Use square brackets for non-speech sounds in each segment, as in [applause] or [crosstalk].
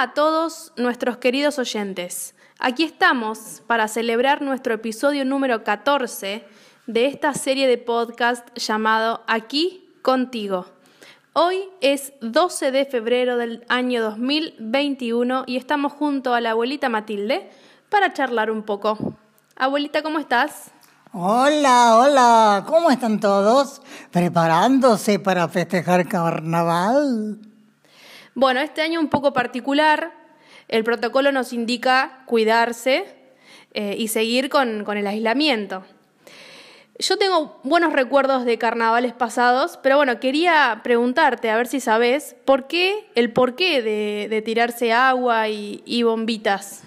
A todos nuestros queridos oyentes. Aquí estamos para celebrar nuestro episodio número 14 de esta serie de podcast llamado Aquí contigo. Hoy es 12 de febrero del año 2021 y estamos junto a la abuelita Matilde para charlar un poco. Abuelita, ¿cómo estás? Hola, hola, ¿cómo están todos? ¿Preparándose para festejar carnaval? Bueno, este año un poco particular, el protocolo nos indica cuidarse eh, y seguir con, el aislamiento. Yo tengo buenos recuerdos de carnavales pasados, pero bueno, quería preguntarte, a ver si sabes, ¿por qué, el porqué de, de tirarse agua y, y bombitas?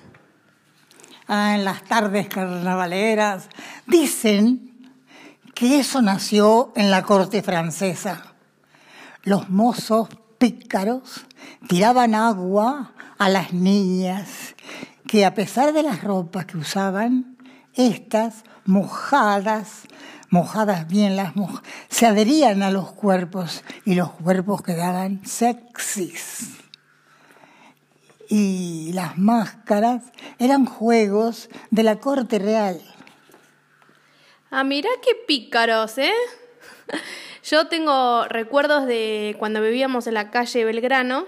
Ah, en las tardes carnavaleras. Dicen que eso nació en la corte francesa. Los mozos pícaros tiraban agua a las niñas que a pesar de las ropas que usaban, estas mojadas, mojadas bien las mojadas, se adherían a los cuerpos y los cuerpos quedaban sexys y las máscaras eran juegos de la corte real. Ah, mira qué pícaros, ¿eh? [laughs] Yo tengo recuerdos de cuando vivíamos en la calle Belgrano,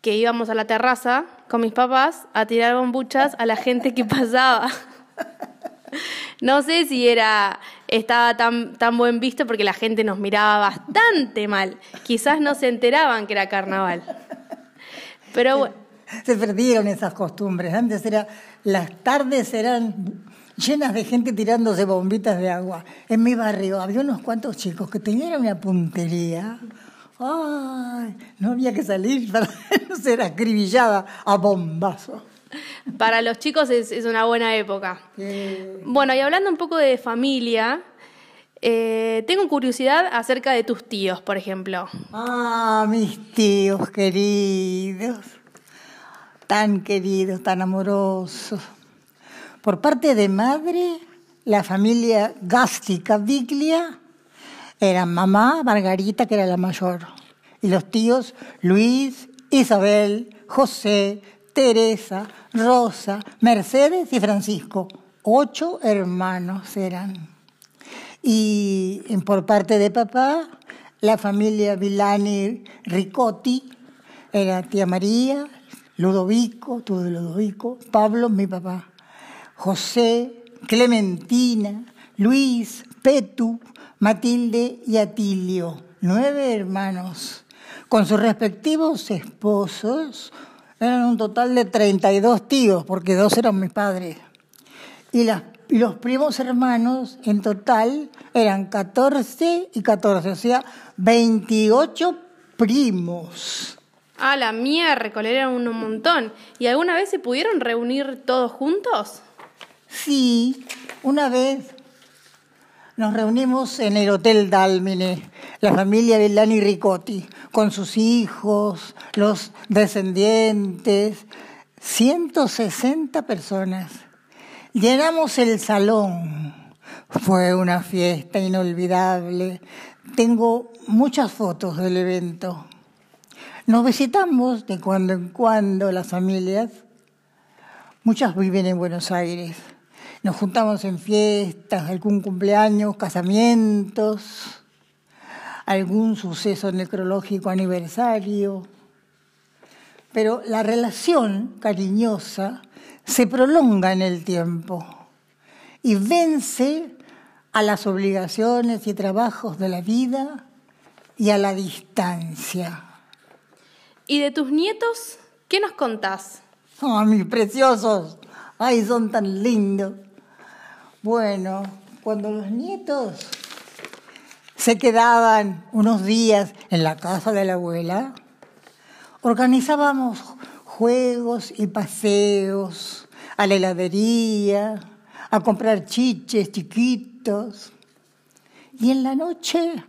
que íbamos a la terraza con mis papás a tirar bombuchas a la gente que [laughs] pasaba. [laughs] No sé si era estaba tan, tan buen visto porque la gente nos miraba bastante mal. Quizás no se enteraban que era carnaval. Pero bueno. se perdieron esas costumbres. Antes era, las tardes eran llenas de gente tirándose bombitas de agua. En mi barrio había unos cuantos chicos que tenían una puntería. Ay, no había que salir [laughs] para no ser acribillada a bombazo. Para los chicos es, una buena época. Bueno, y hablando un poco de familia, eh, tengo curiosidad acerca de tus tíos, por ejemplo. Ah, mis tíos queridos tan queridos, tan amorosos. Por parte de madre, la familia Gástica Viglia era mamá, Margarita, que era la mayor, y los tíos Luis, Isabel, José, Teresa, Rosa, Mercedes y Francisco. Ocho hermanos eran. Y por parte de papá, la familia Villani Ricotti era tía María, Ludovico, tú de Ludovico, Pablo, mi papá, José, Clementina, Luis, Petu, Matilde y Atilio, nueve hermanos, con sus respectivos esposos, eran un total de 32 tíos, porque dos eran mis padres. Y, los primos hermanos en total eran 14 y 14, o sea, 28 primos. Ah, la miércoles, eran un montón. ¿Y alguna vez se pudieron reunir todos juntos? Sí, una vez nos reunimos en el Hotel Dálmine, la familia Villani Ricotti, con sus hijos, los descendientes, 160 personas. Llenamos el salón. Fue una fiesta inolvidable. Tengo muchas fotos del evento. Nos visitamos de cuando en cuando las familias. Muchas viven en Buenos Aires. Nos juntamos en fiestas, algún cumpleaños, casamientos, algún suceso necrológico aniversario. Pero la relación cariñosa se prolonga en el tiempo y vence a las obligaciones y trabajos de la vida y a la distancia. ¿Y de tus nietos qué nos contás? ¡Ah, mis preciosos! ¡Ay, son tan lindos! Bueno, cuando los nietos se quedaban unos días en la casa de la abuela, organizábamos juegos y paseos a la heladería, a comprar chiches chiquitos. Y en la noche,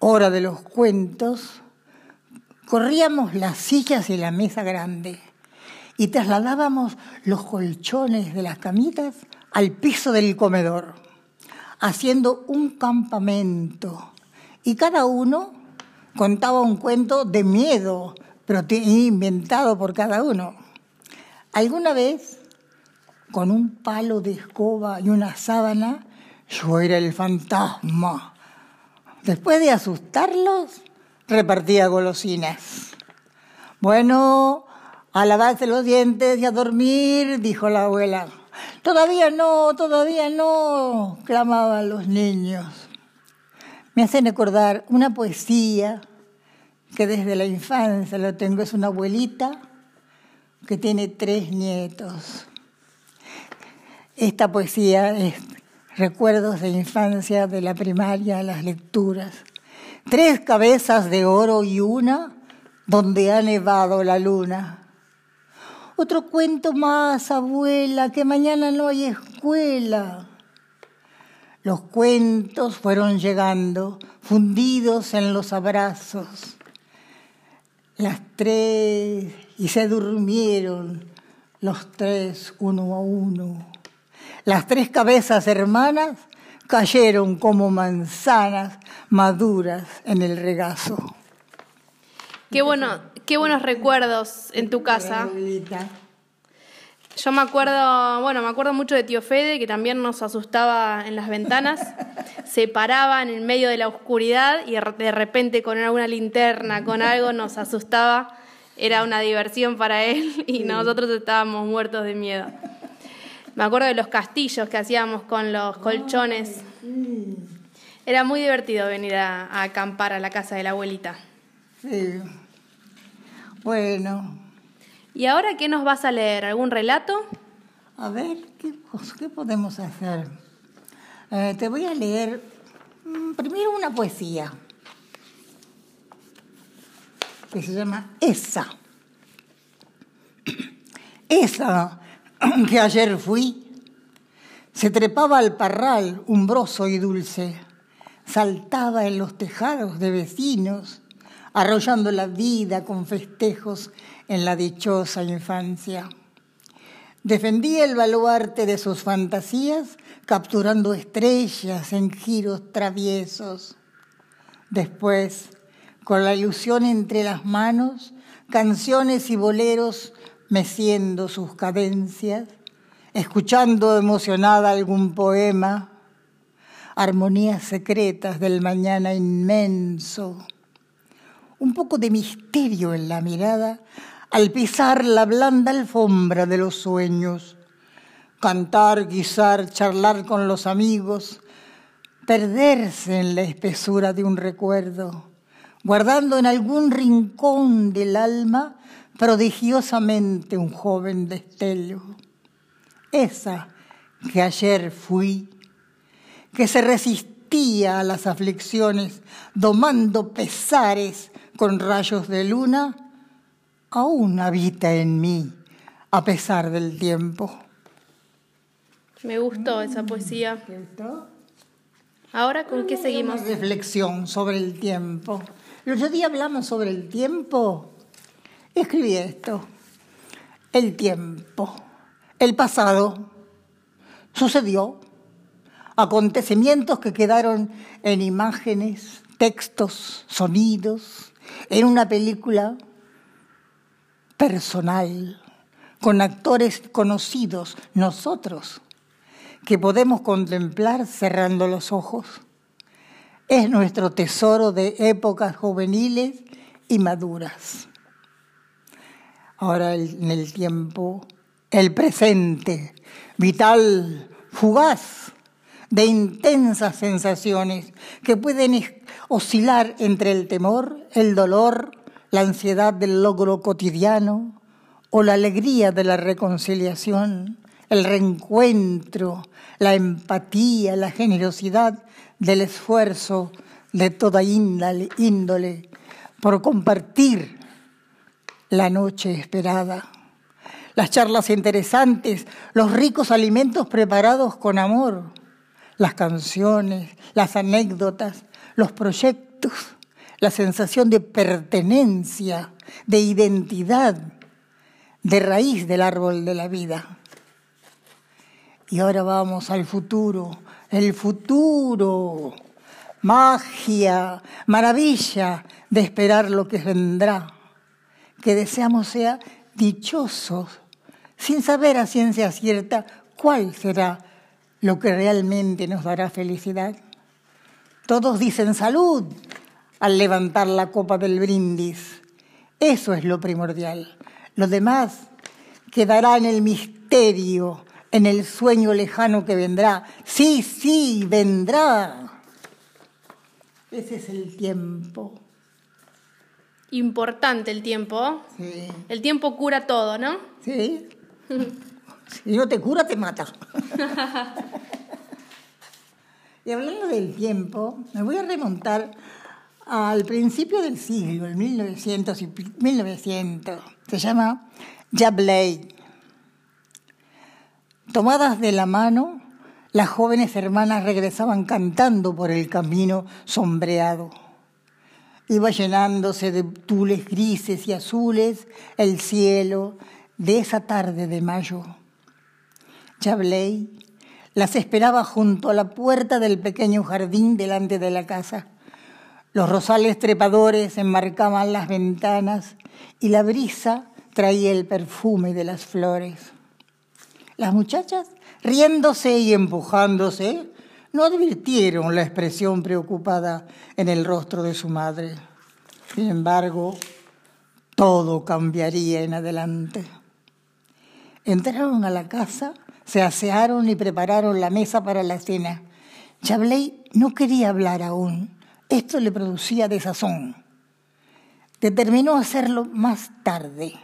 hora de los cuentos, Corríamos las sillas y la mesa grande y trasladábamos los colchones de las camitas al piso del comedor, haciendo un campamento. Y cada uno contaba un cuento de miedo pero inventado por cada uno. Alguna vez, con un palo de escoba y una sábana, yo era el fantasma. Después de asustarlos, repartía golosinas. Bueno, a lavarse los dientes y a dormir, dijo la abuela. Todavía no, todavía no, clamaban los niños. Me hacen recordar una poesía que desde la infancia lo tengo. Es una abuelita que tiene tres nietos. Esta poesía es recuerdos de infancia, de la primaria, las lecturas. Tres cabezas de oro y una donde ha nevado la luna. Otro cuento más, abuela, que mañana no hay escuela. Los cuentos fueron llegando, fundidos en los abrazos. Las tres, y se durmieron los tres uno a uno. Las tres cabezas hermanas cayeron como manzanas maduras en el regazo. Qué bueno, qué buenos recuerdos en tu casa. Yo me acuerdo, bueno, me acuerdo mucho de tío Fede, que también nos asustaba en las ventanas. [laughs] Se paraba en el medio de la oscuridad y de repente con alguna linterna, con algo, nos asustaba. Era una diversión para él [laughs] y nosotros estábamos muertos de miedo. Me acuerdo de los castillos que hacíamos con los colchones. Era muy divertido venir a, a acampar a la casa de la abuelita. Sí. Bueno, ¿Y ahora qué nos vas a leer? ¿Algún relato? A ver, ¿qué, qué podemos hacer? Eh, te voy a leer mm, primero una poesía que se llama Esa. [clears throat] Esa [clears throat] que ayer fui, se trepaba al parral umbroso y dulce, saltaba en los tejados de vecinos, arrollando la vida con festejos en la dichosa infancia. Defendía el baluarte de sus fantasías, capturando estrellas en giros traviesos. Después, con la ilusión entre las manos, canciones y boleros meciendo sus cadencias, escuchando emocionada algún poema, armonías secretas del mañana inmenso, un poco de misterio en la mirada al pisar la blanda alfombra de los sueños, cantar, guisar, charlar con los amigos, perderse en la espesura de un recuerdo, guardando en algún rincón del alma prodigiosamente un joven destello. Esa que ayer fui, que se resistía a las aflicciones, domando pesares con rayos de luna, aún habita en mí a pesar del tiempo. Me gustó esa poesía. ¿Te gustó? Ahora, ¿con qué seguimos? Una reflexión sobre el tiempo. El otro día hablamos sobre el tiempo. Escribí esto. El tiempo. El pasado. Sucedió. Acontecimientos que quedaron en imágenes, textos, sonidos, en una película personal, con actores conocidos, nosotros, que podemos contemplar cerrando los ojos. Es nuestro tesoro de épocas juveniles y maduras. Ahora en el tiempo, el presente, vital, fugaz, de intensas sensaciones que pueden oscilar entre el temor, el dolor, la ansiedad del logro cotidiano o la alegría de la reconciliación, el reencuentro, la empatía, la generosidad del esfuerzo de toda índole, por compartir la noche esperada. Las charlas interesantes, los ricos alimentos preparados con amor, las canciones, las anécdotas, los proyectos, la sensación de pertenencia, de identidad, de raíz del árbol de la vida. Y ahora vamos al futuro, el futuro, magia, maravilla de esperar lo que vendrá, que deseamos sea dichosos, sin saber a ciencia cierta cuál será lo que realmente nos dará felicidad. Todos dicen salud al levantar la copa del brindis. Eso es lo primordial. Lo demás quedará en el misterio, en el sueño lejano que vendrá. Sí, sí, vendrá. Ese es el tiempo. Importante el tiempo. Sí. El tiempo cura todo, ¿no? Sí. [laughs] Si no te cura, te mata. [laughs] y hablando del tiempo, me voy a remontar al principio del siglo, el 1900 y 1900. Se llama Jablay. Tomadas de la mano, las jóvenes hermanas regresaban cantando por el camino sombreado. Iba llenándose de tules grises y azules el cielo de esa tarde de mayo. Las esperaba junto a la puerta del pequeño jardín delante de la casa. Los rosales trepadores enmarcaban las ventanas y la brisa traía el perfume de las flores. Las muchachas, riéndose y empujándose, no advirtieron la expresión preocupada en el rostro de su madre. Sin embargo, todo cambiaría en adelante. Entraron a la casa se asearon y prepararon la mesa para la cena. Chabley no quería hablar aún. Esto le producía desazón. Determinó hacerlo más tarde,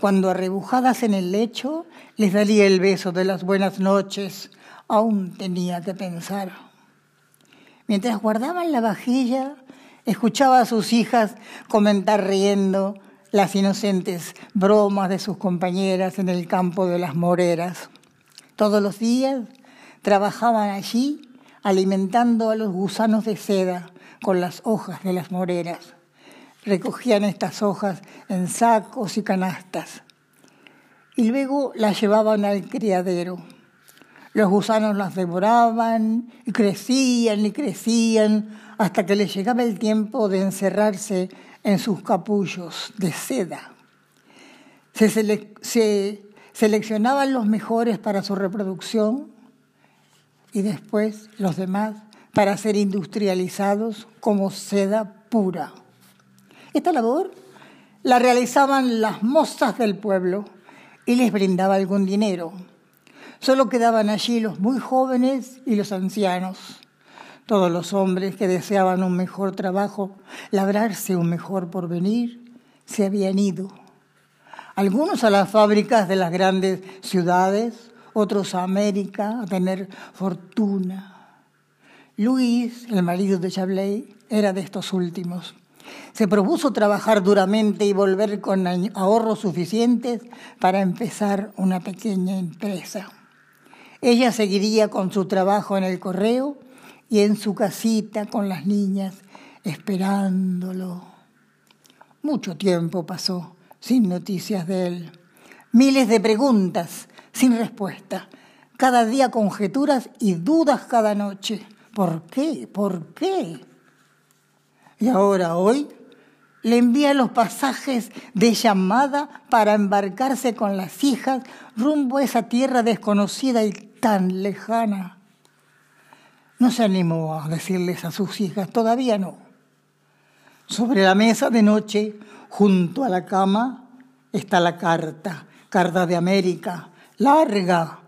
cuando arrebujadas en el lecho les daría el beso de las buenas noches. Aún tenía que pensar. Mientras guardaban la vajilla, escuchaba a sus hijas comentar riendo las inocentes bromas de sus compañeras en el campo de las moreras. Todos los días trabajaban allí alimentando a los gusanos de seda con las hojas de las moreras. Recogían estas hojas en sacos y canastas y luego las llevaban al criadero. Los gusanos las devoraban y crecían y crecían hasta que les llegaba el tiempo de encerrarse en sus capullos de seda. Se, se seleccionaban los mejores para su reproducción y después los demás para ser industrializados como seda pura. Esta labor la realizaban las mozas del pueblo y les brindaba algún dinero. Solo quedaban allí los muy jóvenes y los ancianos. Todos los hombres que deseaban un mejor trabajo, labrarse un mejor porvenir, se habían ido algunos a las fábricas de las grandes ciudades, otros a América a tener fortuna. Luis, el marido de Chablay, era de estos últimos. Se propuso trabajar duramente y volver con ahorros suficientes para empezar una pequeña empresa. Ella seguiría con su trabajo en el correo y en su casita con las niñas, esperándolo. Mucho tiempo pasó sin noticias de él. Miles de preguntas sin respuesta. Cada día conjeturas y dudas cada noche. ¿Por qué? ¿Por qué? Y ahora, hoy, le envía los pasajes de llamada para embarcarse con las hijas rumbo a esa tierra desconocida y tan lejana. No se animó a decirles a sus hijas, todavía no. Sobre la mesa de noche Junto a la cama está la carta, carta de América, larga,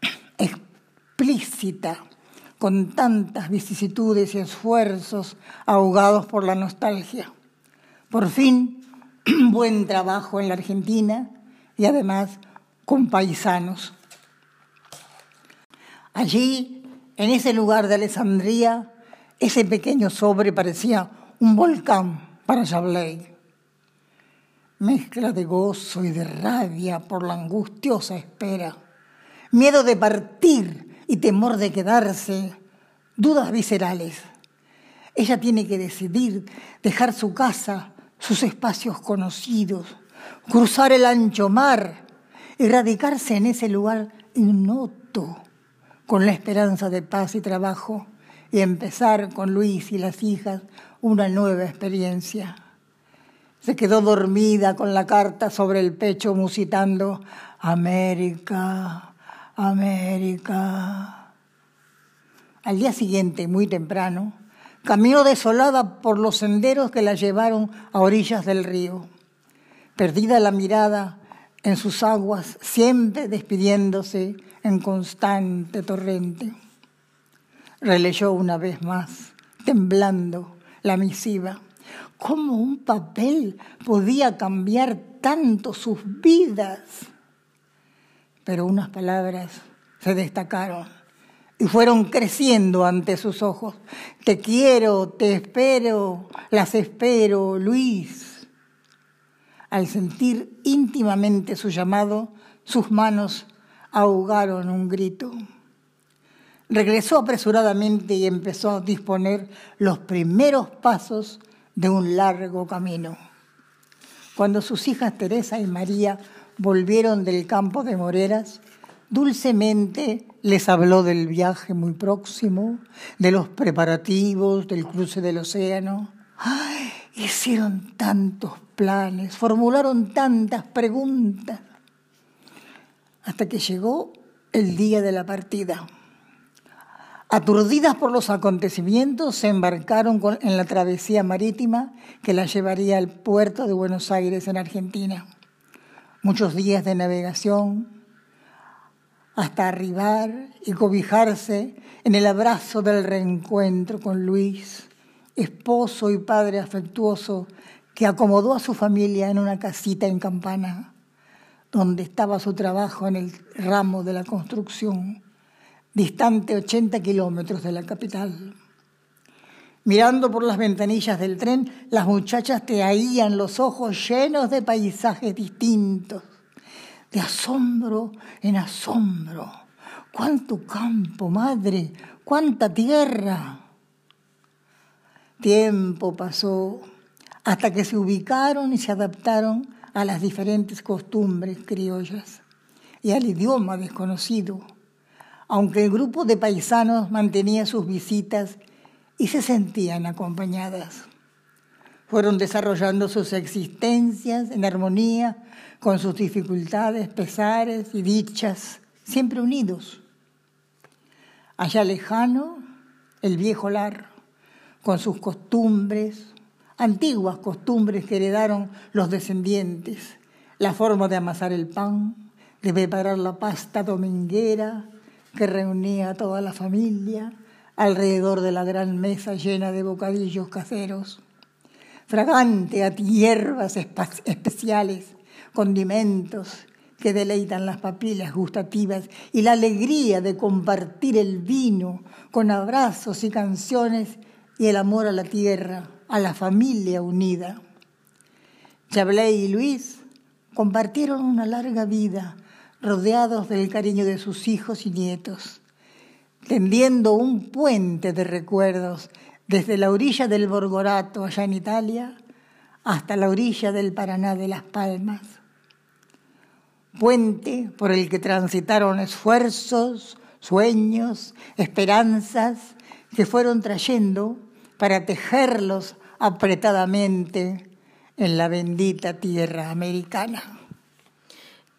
[clears throat] explícita, con tantas vicisitudes y esfuerzos ahogados por la nostalgia. Por fin, [clears throat] buen trabajo en la Argentina y además con paisanos. Allí, en ese lugar de Alessandría, ese pequeño sobre parecía un volcán para Chablay mezcla de gozo y de rabia por la angustiosa espera, miedo de partir y temor de quedarse, dudas viscerales. Ella tiene que decidir dejar su casa, sus espacios conocidos, cruzar el ancho mar y radicarse en ese lugar ignoto, con la esperanza de paz y trabajo, y empezar con Luis y las hijas una nueva experiencia. Se quedó dormida con la carta sobre el pecho musitando América, América. Al día siguiente, muy temprano, caminó desolada por los senderos que la llevaron a orillas del río. Perdida la mirada en sus aguas, siempre despidiéndose en constante torrente. Releyó una vez más, temblando, la misiva. ¿Cómo un papel podía cambiar tanto sus vidas? Pero unas palabras se destacaron y fueron creciendo ante sus ojos. Te quiero, te espero, las espero, Luis. Al sentir íntimamente su llamado, sus manos ahogaron un grito. Regresó apresuradamente y empezó a disponer los primeros pasos de un largo camino. Cuando sus hijas Teresa y María volvieron del campo de Moreras, dulcemente les habló del viaje muy próximo, de los preparativos, del cruce del océano. Hicieron tantos planes, formularon tantas preguntas, hasta que llegó el día de la partida. Aturdidas por los acontecimientos, se embarcaron en la travesía marítima que la llevaría al puerto de Buenos Aires, en Argentina. Muchos días de navegación hasta arribar y cobijarse en el abrazo del reencuentro con Luis, esposo y padre afectuoso que acomodó a su familia en una casita en Campana, donde estaba su trabajo en el ramo de la construcción distante 80 kilómetros de la capital. Mirando por las ventanillas del tren, las muchachas te ahían los ojos llenos de paisajes distintos, de asombro en asombro. ¡Cuánto campo, madre! ¡Cuánta tierra! Tiempo pasó hasta que se ubicaron y se adaptaron a las diferentes costumbres criollas y al idioma desconocido aunque el grupo de paisanos mantenía sus visitas y se sentían acompañadas. Fueron desarrollando sus existencias en armonía con sus dificultades, pesares y dichas, siempre unidos. Allá lejano, el viejo lar, con sus costumbres, antiguas costumbres que heredaron los descendientes, la forma de amasar el pan, de preparar la pasta dominguera, que reunía a toda la familia alrededor de la gran mesa llena de bocadillos caseros, fragante a hierbas especiales, condimentos que deleitan las papilas gustativas y la alegría de compartir el vino con abrazos y canciones y el amor a la tierra, a la familia unida. Chablé y Luis compartieron una larga vida rodeados del cariño de sus hijos y nietos, tendiendo un puente de recuerdos desde la orilla del Borgorato, allá en Italia, hasta la orilla del Paraná de Las Palmas. Puente por el que transitaron esfuerzos, sueños, esperanzas que fueron trayendo para tejerlos apretadamente en la bendita tierra americana.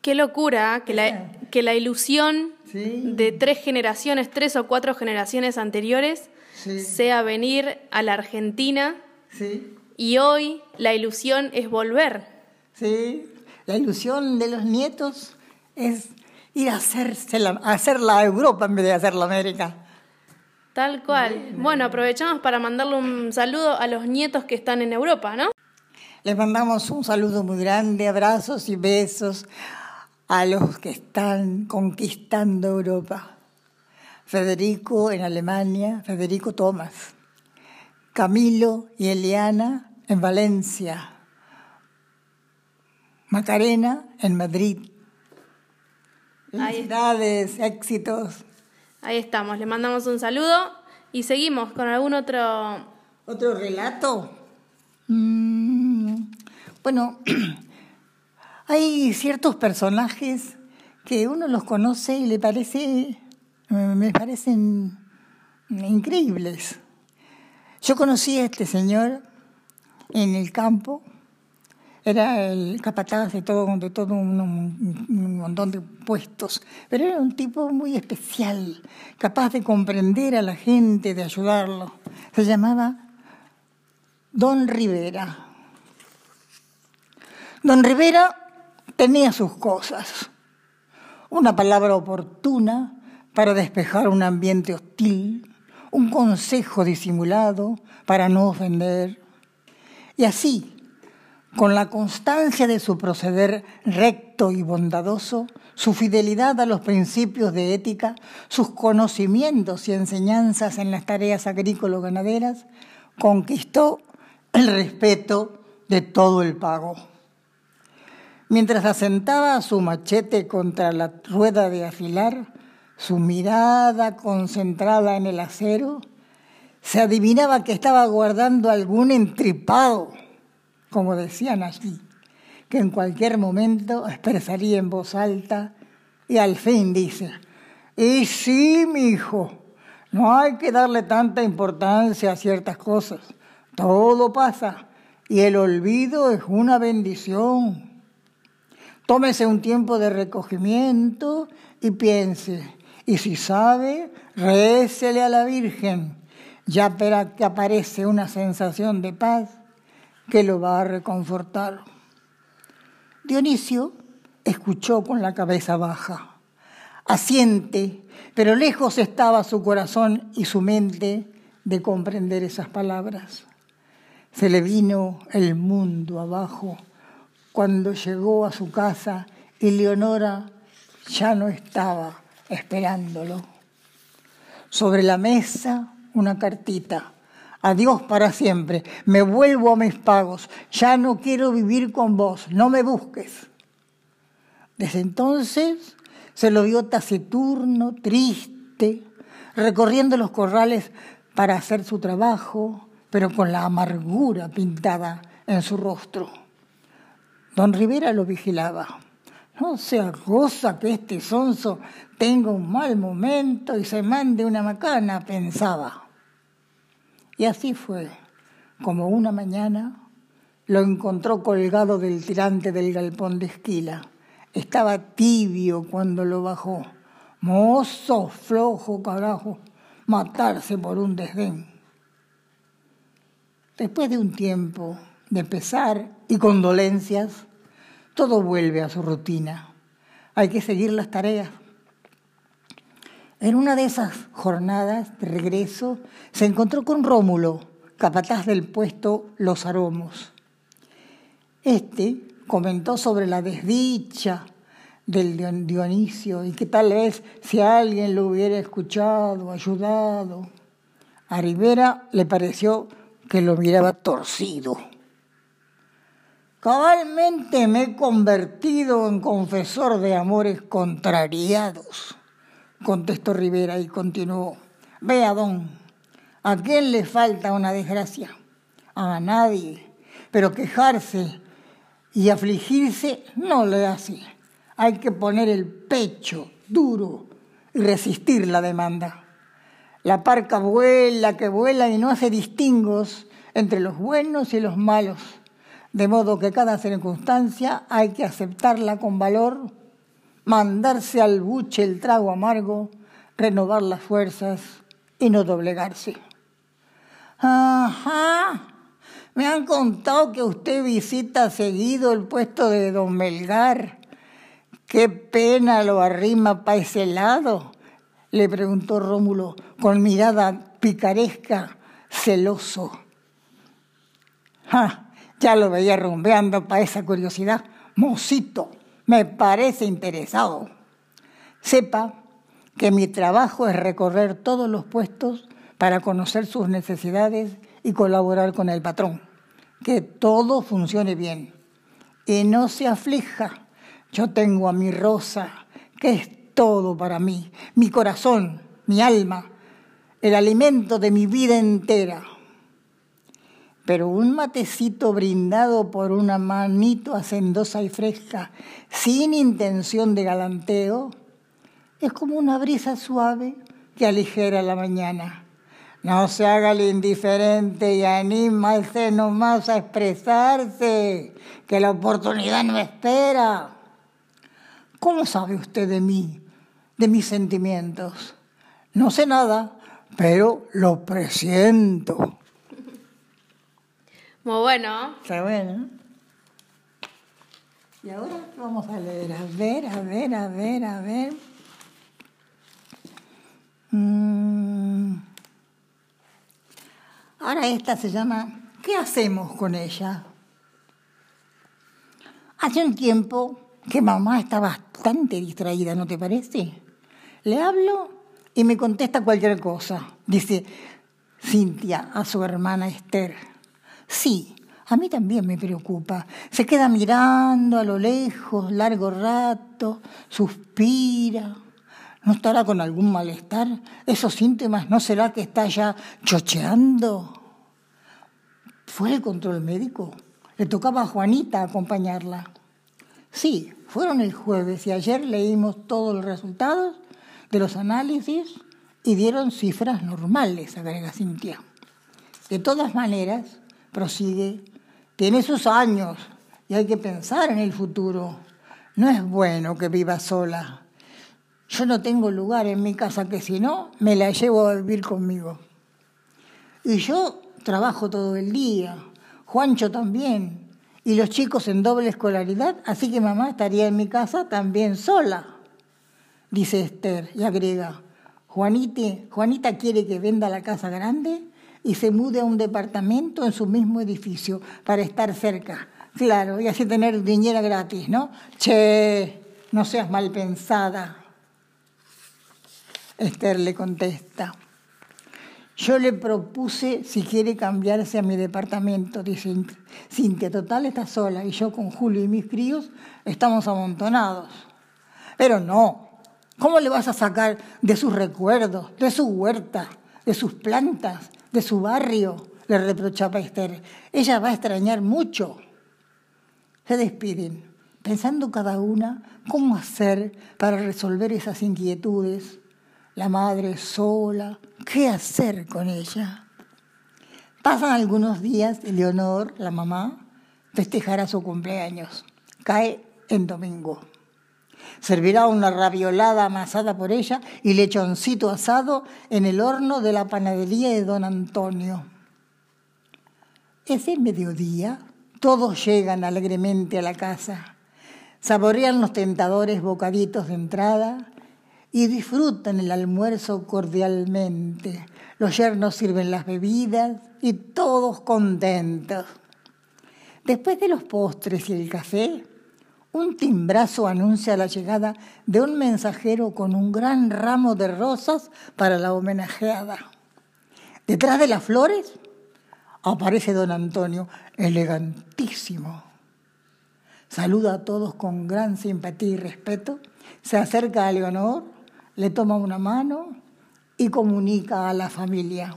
Qué locura que la, que la ilusión de tres generaciones, tres o cuatro generaciones anteriores, sea venir a la Argentina y hoy la ilusión es volver. Sí, la ilusión de los nietos es ir a, hacerse la, a hacer la Europa en vez de hacer la América. Tal cual. Bueno, aprovechamos para mandarle un saludo a los nietos que están en Europa, ¿no? Les mandamos un saludo muy grande, abrazos y besos a los que están conquistando Europa. Federico en Alemania, Federico Tomás. Camilo y Eliana en Valencia. Macarena en Madrid. Felicidades, éxitos. Ahí estamos, le mandamos un saludo y seguimos con algún otro... ¿Otro relato? Mm, bueno, [clears throat] Hay ciertos personajes que uno los conoce y le parece, me parecen increíbles. Yo conocí a este señor en el campo era el capataz de todo, de todo un, un, montón de puestos, pero era un tipo muy especial, capaz de comprender a la gente, de ayudarlo. Se llamaba Don Rivera. Don Rivera tenía sus cosas. Una palabra oportuna para despejar un ambiente hostil, un consejo disimulado para no ofender. Y así, con la constancia de su proceder recto y bondadoso, su fidelidad a los principios de ética, sus conocimientos y enseñanzas en las tareas agrícolas-ganaderas, conquistó el respeto de todo el pago. Mientras asentaba su machete contra la rueda de afilar, su mirada concentrada en el acero, se adivinaba que estaba guardando algún entripado como decían allí, que en cualquier momento expresaría en voz alta y al fin dice, y sí, mi hijo, no hay que darle tanta importancia a ciertas cosas, todo pasa y el olvido es una bendición. Tómese un tiempo de recogimiento y piense, y si sabe, récele a la Virgen, ya verá que aparece una sensación de paz que lo va a reconfortar. Dionisio escuchó con la cabeza baja, asiente, pero lejos estaba su corazón y su mente de comprender esas palabras. Se le vino el mundo abajo cuando llegó a su casa y Leonora ya no estaba esperándolo. Sobre la mesa una cartita Adiós para siempre. Me vuelvo a mis pagos. Ya no quiero vivir con vos. No me busques. Desde entonces se lo vio taciturno, triste, recorriendo los corrales para hacer su trabajo, pero con la amargura pintada en su rostro. Don Rivera lo vigilaba. No sea cosa que este sonso tenga un mal momento y se mande una macana, pensaba. Y así fue, como una mañana lo encontró colgado del tirante del galpón de esquila. Estaba tibio cuando lo bajó. Mozo, flojo, carajo, matarse por un desdén. Después de un tiempo de pesar y condolencias, todo vuelve a su rutina. Hay que seguir las tareas. En una de esas jornadas de regreso se encontró con Rómulo, capataz del puesto Los Aromos. Este comentó sobre la desdicha del Dionisio y que tal vez si alguien lo hubiera escuchado, ayudado. A Rivera le pareció que lo miraba torcido. Cabalmente me he convertido en confesor de amores contrariados contestó Rivera y continuó. Vea, don, ¿a quién le falta una desgracia? A nadie. Pero quejarse y afligirse no le hace. Hay que poner el pecho duro y resistir la demanda. La parca vuela, que vuela y no hace distingos entre los buenos y los malos, de modo que cada circunstancia hay que aceptarla con valor mandarse al buche el trago amargo, renovar las fuerzas y no doblegarse. Ajá, me han contado que usted visita seguido el puesto de don Melgar. Qué pena lo arrima para ese lado, le preguntó Rómulo con mirada picaresca, celoso. Ya lo veía rumbeando para esa curiosidad. Mosito, me parece interesado. Sepa que mi trabajo es recorrer todos los puestos para conocer sus necesidades y colaborar con el patrón. Que todo funcione bien. Y no se aflija. Yo tengo a mi Rosa, que es todo para mí, mi corazón, mi alma, el alimento de mi vida entera pero un matecito brindado por una manito hacendosa y fresca, sin intención de galanteo, es como una brisa suave que aligera la mañana. No se haga el indiferente y anímase nomás a expresarse, que la oportunidad no espera. ¿Cómo sabe usted de mí, de mis sentimientos? No sé nada, pero lo presiento. Muy bueno. Está bueno. Y ahora vamos a leer, a ver, a ver, a ver, a ver. Mm. Ahora esta se llama ¿Qué hacemos con ella? Hace un tiempo que mamá está bastante distraída, ¿no te parece? Le hablo y me contesta cualquier cosa. Dice Cintia a su hermana Esther. Sí, a mí también me preocupa. Se queda mirando a lo lejos, largo rato, suspira. ¿No estará con algún malestar? ¿Esos síntomas no será que está ya chocheando? ¿Fue el control médico? Le tocaba a Juanita acompañarla. Sí, fueron el jueves y ayer leímos todos los resultados de los análisis y dieron cifras normales, agrega Cintia. De todas maneras, prosigue, tiene sus años y hay que pensar en el futuro. No es bueno que viva sola. Yo no tengo lugar en mi casa que si no, me la llevo a vivir conmigo. Y yo trabajo todo el día, Juancho también, y los chicos en doble escolaridad, así que mamá estaría en mi casa también sola, dice Esther y agrega, Juanita, Juanita quiere que venda la casa grande y se mude a un departamento en su mismo edificio para estar cerca. Claro, y así tener dinero gratis, ¿no? Che, no seas mal pensada. Esther le contesta. Yo le propuse si quiere cambiarse a mi departamento, dice Cintia. Total está sola y yo con Julio y mis críos estamos amontonados. Pero no, ¿cómo le vas a sacar de sus recuerdos, de su huerta, de sus plantas, de su barrio, le reprochaba Esther. Ella va a extrañar mucho. Se despiden, pensando cada una cómo hacer para resolver esas inquietudes. La madre sola, ¿qué hacer con ella? Pasan algunos días y Leonor, la mamá, festejará su cumpleaños. Cae en domingo. Servirá una raviolada amasada por ella y lechoncito asado en el horno de la panadería de don Antonio. Ese mediodía todos llegan alegremente a la casa, saborean los tentadores bocaditos de entrada y disfrutan el almuerzo cordialmente. Los yernos sirven las bebidas y todos contentos. Después de los postres y el café, un timbrazo anuncia la llegada de un mensajero con un gran ramo de rosas para la homenajeada. Detrás de las flores aparece don Antonio, elegantísimo. Saluda a todos con gran simpatía y respeto, se acerca a Leonor, le toma una mano y comunica a la familia.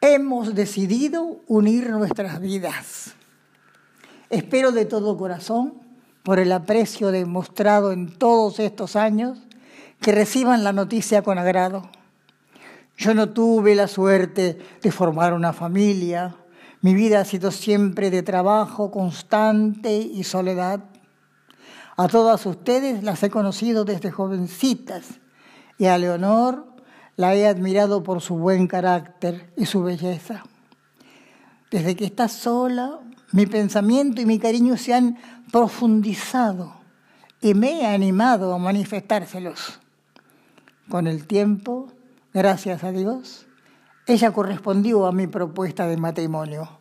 Hemos decidido unir nuestras vidas. Espero de todo corazón por el aprecio demostrado en todos estos años, que reciban la noticia con agrado. Yo no tuve la suerte de formar una familia. Mi vida ha sido siempre de trabajo constante y soledad. A todas ustedes las he conocido desde jovencitas y a Leonor la he admirado por su buen carácter y su belleza. Desde que está sola, mi pensamiento y mi cariño se han profundizado y me he animado a manifestárselos. Con el tiempo, gracias a Dios, ella correspondió a mi propuesta de matrimonio.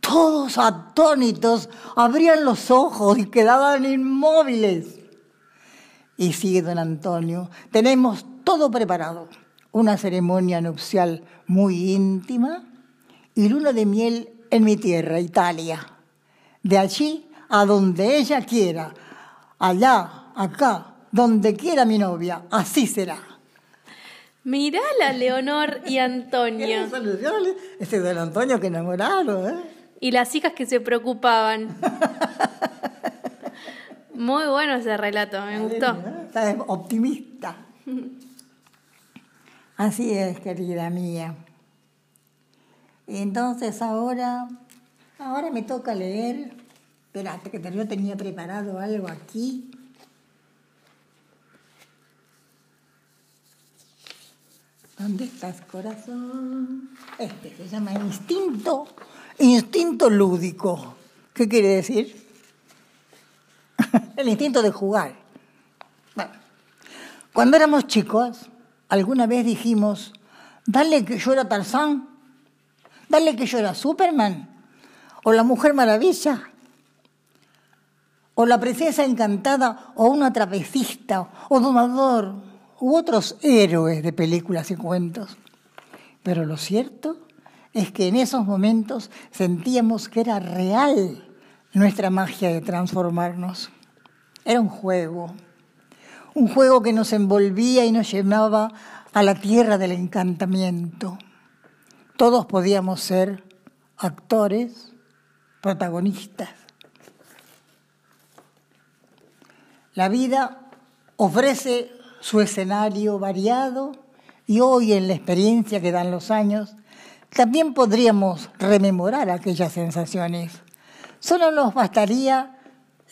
Todos atónitos abrían los ojos y quedaban inmóviles. Y sigue don Antonio, tenemos todo preparado. Una ceremonia nupcial muy íntima y luna de miel en mi tierra, Italia. De allí a donde ella quiera, allá, acá, donde quiera mi novia, así será. Mirala, Leonor y [laughs] Antonio. Este don Antonio que enamorado, ¿eh? Y las hijas que se preocupaban. [laughs] Muy bueno ese relato, me gustó. Está optimista. [laughs] Así es, querida mía. Entonces ahora, ahora me toca leer. Espérate, que yo tenía preparado algo aquí. ¿Dónde estás, corazón? Este se llama instinto, instinto lúdico. ¿Qué quiere decir? [laughs] El instinto de jugar. Bueno, cuando éramos chicos, alguna vez dijimos, dale que yo era Tarzán, dale que yo era Superman, o la Mujer Maravilla, o la Princesa Encantada, o una trapecista, o domador, u otros héroes de películas y cuentos. Pero lo cierto es que en esos momentos sentíamos que era real nuestra magia de transformarnos. Era un juego, un juego que nos envolvía y nos llevaba a la tierra del encantamiento. Todos podíamos ser actores, protagonistas. La vida ofrece su escenario variado y hoy en la experiencia que dan los años, también podríamos rememorar aquellas sensaciones. Solo nos bastaría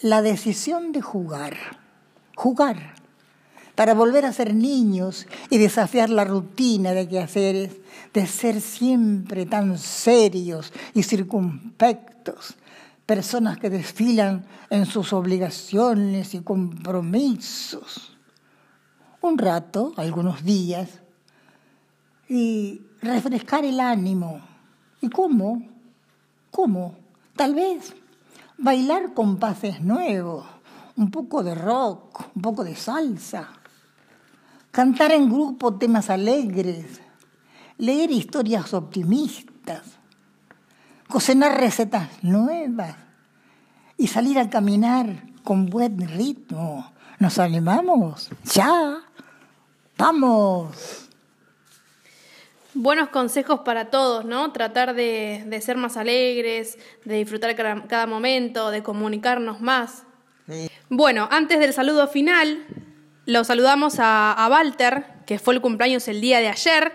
la decisión de jugar, jugar, para volver a ser niños y desafiar la rutina de quehaceres, de ser siempre tan serios y circunspectos, personas que desfilan en sus obligaciones y compromisos. Un rato, algunos días, y refrescar el ánimo. ¿Y cómo? ¿Cómo? Tal vez bailar compases nuevos, un poco de rock, un poco de salsa, cantar en grupo temas alegres, leer historias optimistas, cocinar recetas nuevas y salir a caminar con buen ritmo. ¿Nos animamos? Ya. Vamos. Buenos consejos para todos, ¿no? Tratar de, ser más alegres, de disfrutar cada, momento, de comunicarnos más. Bueno, antes del saludo final, lo saludamos a, Walter, que fue el cumpleaños el día de ayer.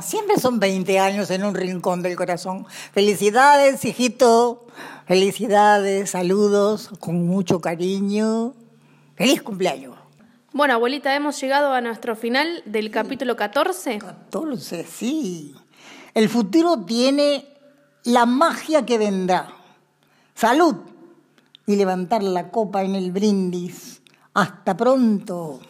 Siempre son 20 años en un rincón del corazón. Felicidades, hijito. Felicidades, saludos, con mucho cariño. Feliz cumpleaños. Bueno, abuelita, hemos llegado a nuestro final del capítulo 14. 14, sí. El futuro tiene la magia que vendrá. Salud y levantar la copa en el brindis. Hasta pronto.